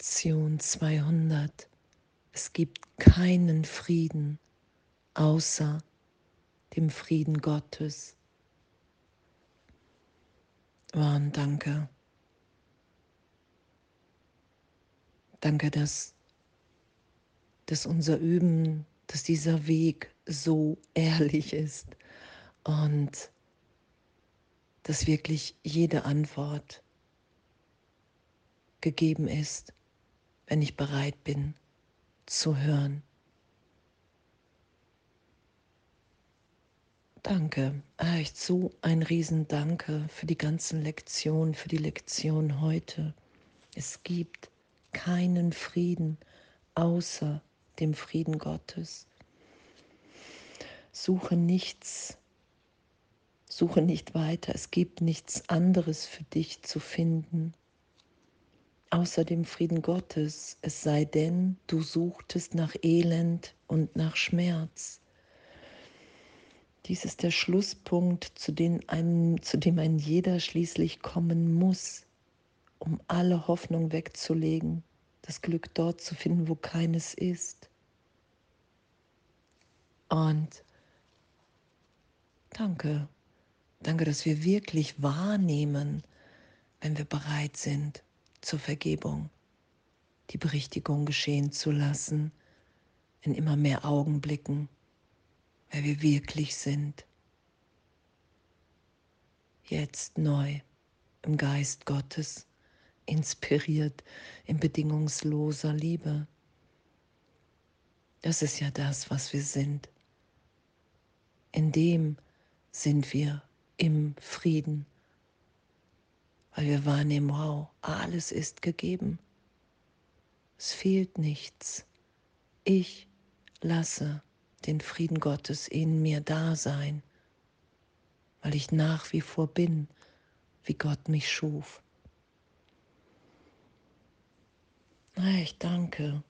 Lektion 200. Es gibt keinen Frieden außer dem Frieden Gottes. Und danke. Danke, dass, dass unser Üben, dass dieser Weg so ehrlich ist und dass wirklich jede Antwort gegeben ist, wenn ich bereit bin zu hören. Danke, echt so ein Riesendanke für die ganzen Lektionen, für die Lektion heute. Es gibt keinen Frieden außer dem Frieden Gottes. Suche nichts, suche nicht weiter, es gibt nichts anderes für dich zu finden außer dem Frieden Gottes, es sei denn, du suchtest nach Elend und nach Schmerz. Dies ist der Schlusspunkt, zu dem, ein, zu dem ein jeder schließlich kommen muss, um alle Hoffnung wegzulegen, das Glück dort zu finden, wo keines ist. Und danke, danke, dass wir wirklich wahrnehmen, wenn wir bereit sind, zur Vergebung, die Berichtigung geschehen zu lassen in immer mehr Augenblicken, wer wir wirklich sind. Jetzt neu im Geist Gottes, inspiriert in bedingungsloser Liebe. Das ist ja das, was wir sind. In dem sind wir im Frieden weil wir wahrnehmen, wow, alles ist gegeben. Es fehlt nichts. Ich lasse den Frieden Gottes in mir da sein, weil ich nach wie vor bin, wie Gott mich schuf. Ich danke.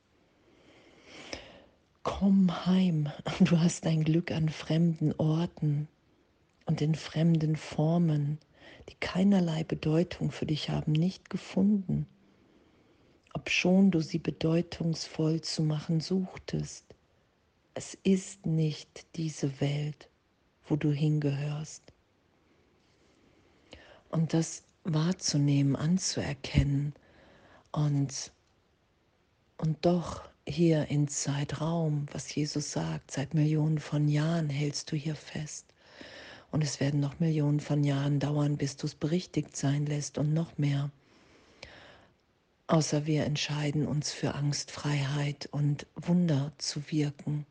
Komm heim. Du hast dein Glück an fremden Orten und in fremden Formen die keinerlei Bedeutung für dich haben, nicht gefunden, obschon du sie bedeutungsvoll zu machen suchtest. Es ist nicht diese Welt, wo du hingehörst. Und das wahrzunehmen, anzuerkennen und, und doch hier in Zeitraum, was Jesus sagt, seit Millionen von Jahren hältst du hier fest. Und es werden noch Millionen von Jahren dauern, bis du es berichtigt sein lässt und noch mehr. Außer wir entscheiden uns für Angstfreiheit und Wunder zu wirken.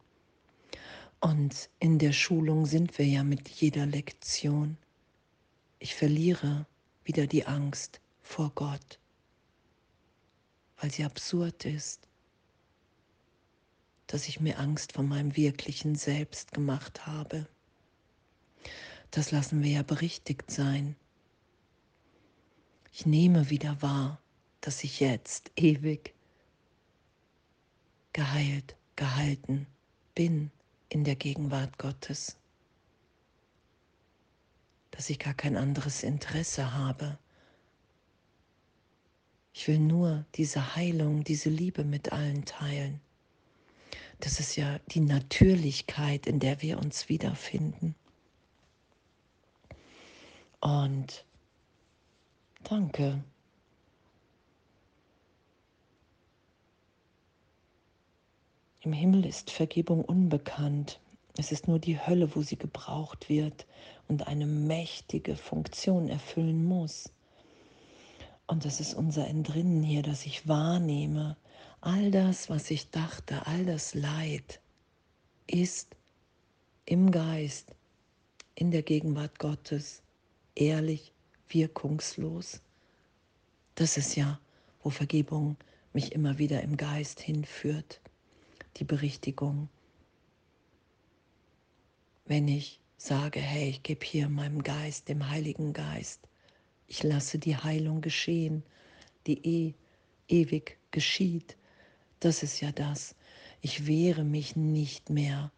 Und in der Schulung sind wir ja mit jeder Lektion. Ich verliere wieder die Angst vor Gott, weil sie absurd ist, dass ich mir Angst vor meinem wirklichen Selbst gemacht habe das lassen wir ja berichtigt sein. Ich nehme wieder wahr, dass ich jetzt ewig geheilt, gehalten bin in der Gegenwart Gottes, dass ich gar kein anderes Interesse habe. Ich will nur diese Heilung, diese Liebe mit allen teilen. Das ist ja die Natürlichkeit, in der wir uns wiederfinden. Und danke. Im Himmel ist Vergebung unbekannt. Es ist nur die Hölle, wo sie gebraucht wird und eine mächtige Funktion erfüllen muss. Und das ist unser Entrinnen hier, dass ich wahrnehme, all das, was ich dachte, all das Leid ist im Geist, in der Gegenwart Gottes ehrlich, wirkungslos. Das ist ja, wo Vergebung mich immer wieder im Geist hinführt, die Berichtigung. Wenn ich sage, hey, ich gebe hier meinem Geist, dem Heiligen Geist, ich lasse die Heilung geschehen, die eh ewig geschieht, das ist ja das. Ich wehre mich nicht mehr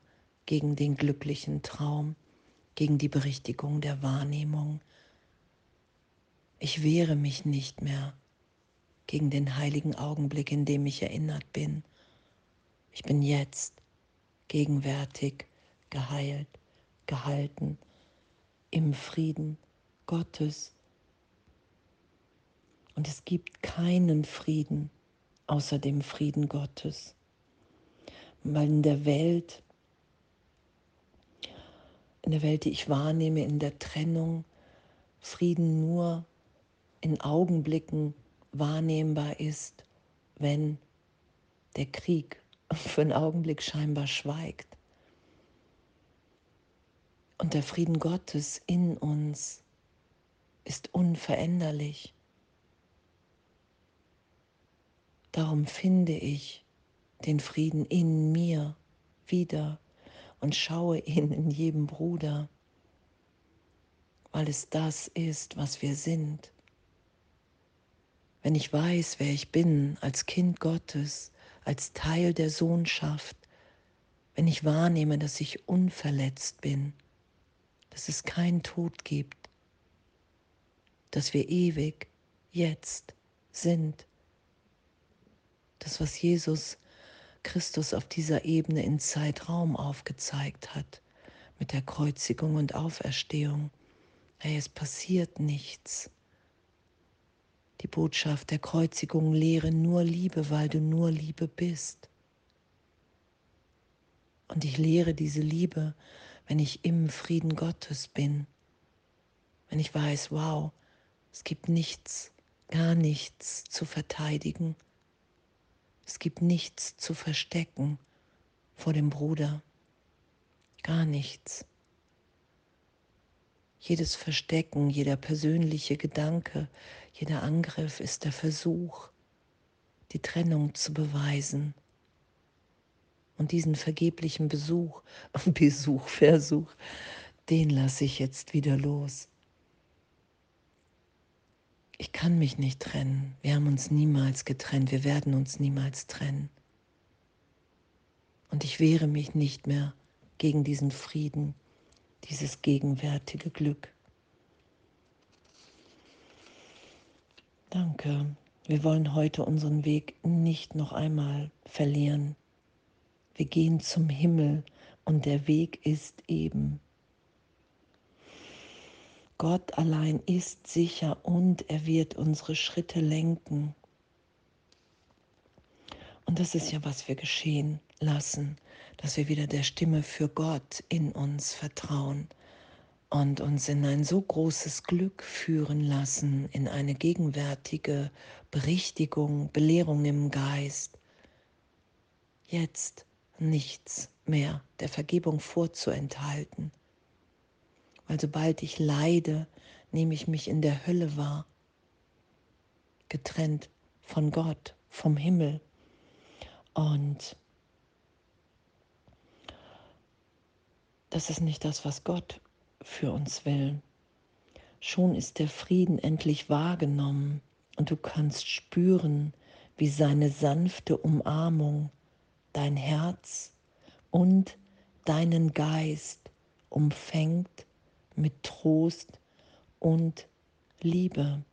gegen den glücklichen Traum, gegen die Berichtigung der Wahrnehmung. Ich wehre mich nicht mehr, gegen den heiligen Augenblick, in dem ich erinnert bin. Ich bin jetzt gegenwärtig geheilt, gehalten, im Frieden Gottes. Und es gibt keinen Frieden außer dem Frieden Gottes. Weil in der Welt, in der Welt, die ich wahrnehme, in der Trennung, Frieden nur in Augenblicken wahrnehmbar ist, wenn der Krieg für einen Augenblick scheinbar schweigt. Und der Frieden Gottes in uns ist unveränderlich. Darum finde ich den Frieden in mir wieder und schaue ihn in jedem Bruder, weil es das ist, was wir sind. Wenn ich weiß, wer ich bin als Kind Gottes, als Teil der Sohnschaft, wenn ich wahrnehme, dass ich unverletzt bin, dass es keinen Tod gibt, dass wir ewig jetzt sind das, was Jesus Christus auf dieser Ebene in Zeitraum aufgezeigt hat, mit der Kreuzigung und Auferstehung. Hey, es passiert nichts. Die Botschaft der Kreuzigung lehre nur Liebe, weil du nur Liebe bist. Und ich lehre diese Liebe, wenn ich im Frieden Gottes bin. Wenn ich weiß, wow, es gibt nichts, gar nichts zu verteidigen es gibt nichts zu verstecken vor dem Bruder. Gar nichts. Jedes Verstecken, jeder persönliche Gedanke, jeder Angriff ist der Versuch, die Trennung zu beweisen. Und diesen vergeblichen Besuch, Besuch, Versuch, den lasse ich jetzt wieder los ich kann mich nicht trennen. Wir haben uns niemals getrennt. Wir werden uns niemals trennen. Und ich wehre mich nicht mehr gegen diesen Frieden, dieses gegenwärtige Glück. Danke. Wir wollen heute unseren Weg nicht noch einmal verlieren. Wir gehen zum Himmel und der Weg ist eben Gott allein ist sicher und er wird unsere Schritte lenken. Und das ist ja, was wir geschehen lassen, dass wir wieder der Stimme für Gott in uns vertrauen und uns in ein so großes Glück führen lassen, in eine gegenwärtige Berichtigung, Belehrung im Geist. Jetzt nichts mehr der Vergebung vorzuenthalten weil sobald ich leide, nehme ich mich in der Hölle wahr, getrennt von Gott, vom Himmel. Und das ist nicht das, was Gott für uns will. Schon ist der Frieden endlich wahrgenommen und du kannst spüren, wie seine sanfte Umarmung dein Herz und deinen Geist umfängt mit Trost und Liebe.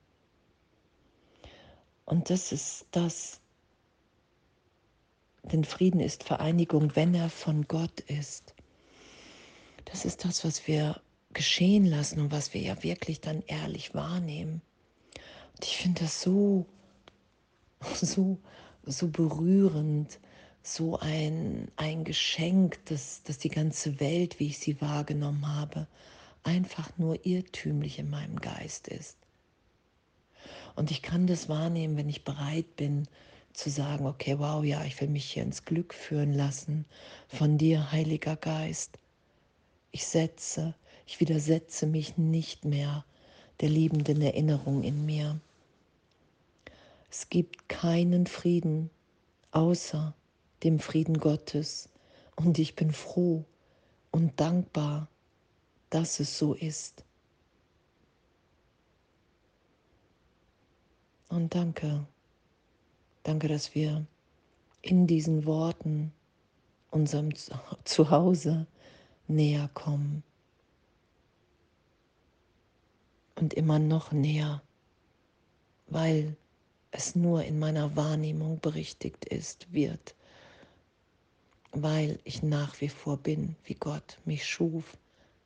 Und das ist das, denn Frieden ist Vereinigung, wenn er von Gott ist. Das ist das, was wir geschehen lassen und was wir ja wirklich dann ehrlich wahrnehmen. Und ich finde das so, so, so berührend, so ein, ein Geschenk, dass, dass die ganze Welt, wie ich sie wahrgenommen habe, einfach nur irrtümlich in meinem Geist ist. Und ich kann das wahrnehmen, wenn ich bereit bin zu sagen, okay, wow, ja, ich will mich hier ins Glück führen lassen von dir, Heiliger Geist. Ich setze, ich widersetze mich nicht mehr der liebenden Erinnerung in mir. Es gibt keinen Frieden außer dem Frieden Gottes und ich bin froh und dankbar dass es so ist. Und danke, danke, dass wir in diesen Worten unserem Zuhause näher kommen und immer noch näher, weil es nur in meiner Wahrnehmung berichtigt ist, wird, weil ich nach wie vor bin, wie Gott mich schuf,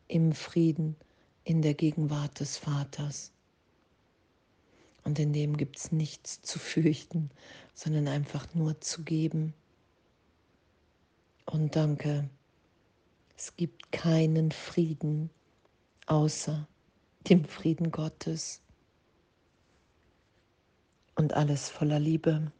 im Frieden, in der Gegenwart des Vaters. Und in dem gibt es nichts zu fürchten, sondern einfach nur zu geben. Und danke, es gibt keinen Frieden außer dem Frieden Gottes und alles voller Liebe.